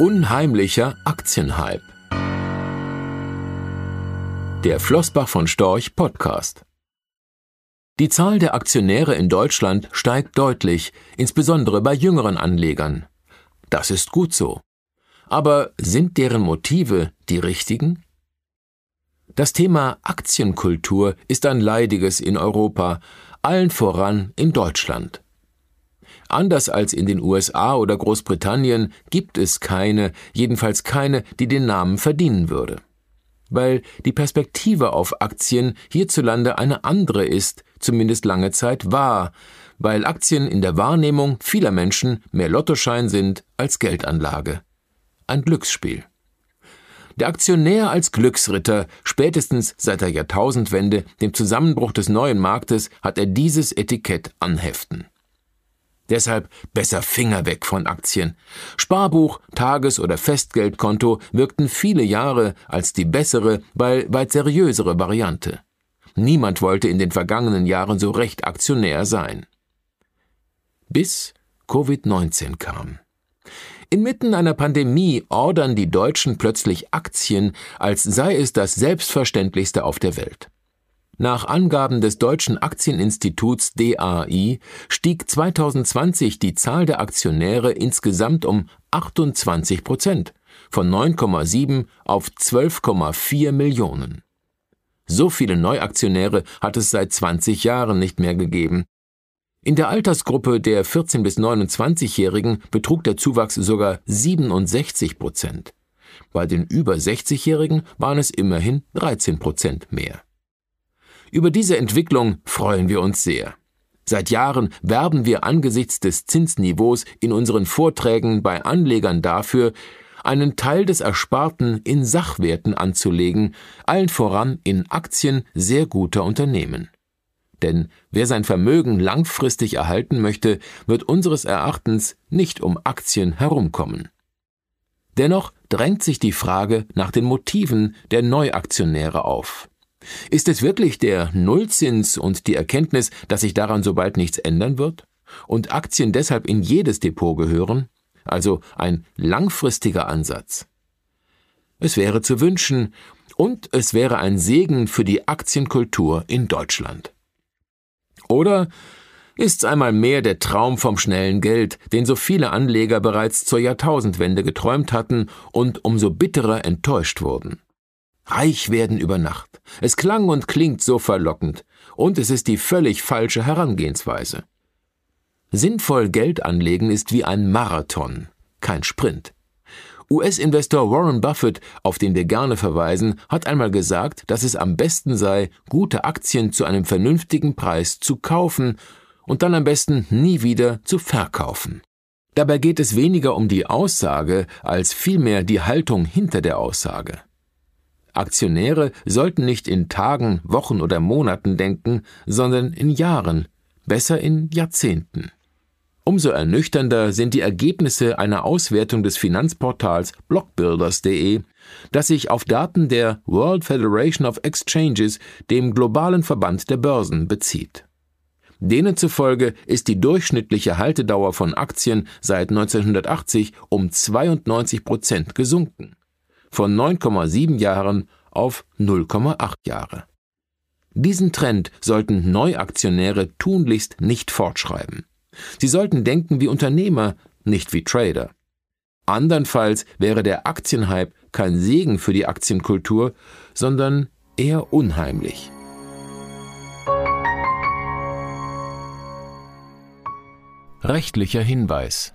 Unheimlicher Aktienhype. Der Flossbach von Storch Podcast. Die Zahl der Aktionäre in Deutschland steigt deutlich, insbesondere bei jüngeren Anlegern. Das ist gut so. Aber sind deren Motive die richtigen? Das Thema Aktienkultur ist ein leidiges in Europa, allen voran in Deutschland. Anders als in den USA oder Großbritannien gibt es keine, jedenfalls keine, die den Namen verdienen würde. Weil die Perspektive auf Aktien hierzulande eine andere ist, zumindest lange Zeit war, weil Aktien in der Wahrnehmung vieler Menschen mehr Lottoschein sind als Geldanlage. Ein Glücksspiel. Der Aktionär als Glücksritter, spätestens seit der Jahrtausendwende, dem Zusammenbruch des neuen Marktes, hat er dieses Etikett anheften. Deshalb besser Finger weg von Aktien. Sparbuch, Tages- oder Festgeldkonto wirkten viele Jahre als die bessere, weil weit seriösere Variante. Niemand wollte in den vergangenen Jahren so recht Aktionär sein. Bis Covid-19 kam. Inmitten einer Pandemie ordern die Deutschen plötzlich Aktien, als sei es das Selbstverständlichste auf der Welt. Nach Angaben des Deutschen Aktieninstituts DAI stieg 2020 die Zahl der Aktionäre insgesamt um 28 Prozent, von 9,7 auf 12,4 Millionen. So viele Neuaktionäre hat es seit 20 Jahren nicht mehr gegeben, in der Altersgruppe der 14- bis 29-Jährigen betrug der Zuwachs sogar 67 Prozent. Bei den über 60-Jährigen waren es immerhin 13 Prozent mehr. Über diese Entwicklung freuen wir uns sehr. Seit Jahren werben wir angesichts des Zinsniveaus in unseren Vorträgen bei Anlegern dafür, einen Teil des Ersparten in Sachwerten anzulegen, allen voran in Aktien sehr guter Unternehmen. Denn wer sein Vermögen langfristig erhalten möchte, wird unseres Erachtens nicht um Aktien herumkommen. Dennoch drängt sich die Frage nach den Motiven der Neuaktionäre auf. Ist es wirklich der Nullzins und die Erkenntnis, dass sich daran so bald nichts ändern wird? Und Aktien deshalb in jedes Depot gehören? Also ein langfristiger Ansatz. Es wäre zu wünschen, und es wäre ein Segen für die Aktienkultur in Deutschland. Oder ist's einmal mehr der Traum vom schnellen Geld, den so viele Anleger bereits zur Jahrtausendwende geträumt hatten und umso bitterer enttäuscht wurden? Reich werden über Nacht. Es klang und klingt so verlockend, und es ist die völlig falsche Herangehensweise. Sinnvoll Geld anlegen ist wie ein Marathon, kein Sprint. US-Investor Warren Buffett, auf den wir gerne verweisen, hat einmal gesagt, dass es am besten sei, gute Aktien zu einem vernünftigen Preis zu kaufen und dann am besten nie wieder zu verkaufen. Dabei geht es weniger um die Aussage als vielmehr die Haltung hinter der Aussage. Aktionäre sollten nicht in Tagen, Wochen oder Monaten denken, sondern in Jahren, besser in Jahrzehnten. Umso ernüchternder sind die Ergebnisse einer Auswertung des Finanzportals blockbuilders.de, das sich auf Daten der World Federation of Exchanges, dem globalen Verband der Börsen, bezieht. Denen zufolge ist die durchschnittliche Haltedauer von Aktien seit 1980 um 92 Prozent gesunken. Von 9,7 Jahren auf 0,8 Jahre. Diesen Trend sollten Neuaktionäre tunlichst nicht fortschreiben. Sie sollten denken wie Unternehmer, nicht wie Trader. Andernfalls wäre der Aktienhype kein Segen für die Aktienkultur, sondern eher unheimlich. Rechtlicher Hinweis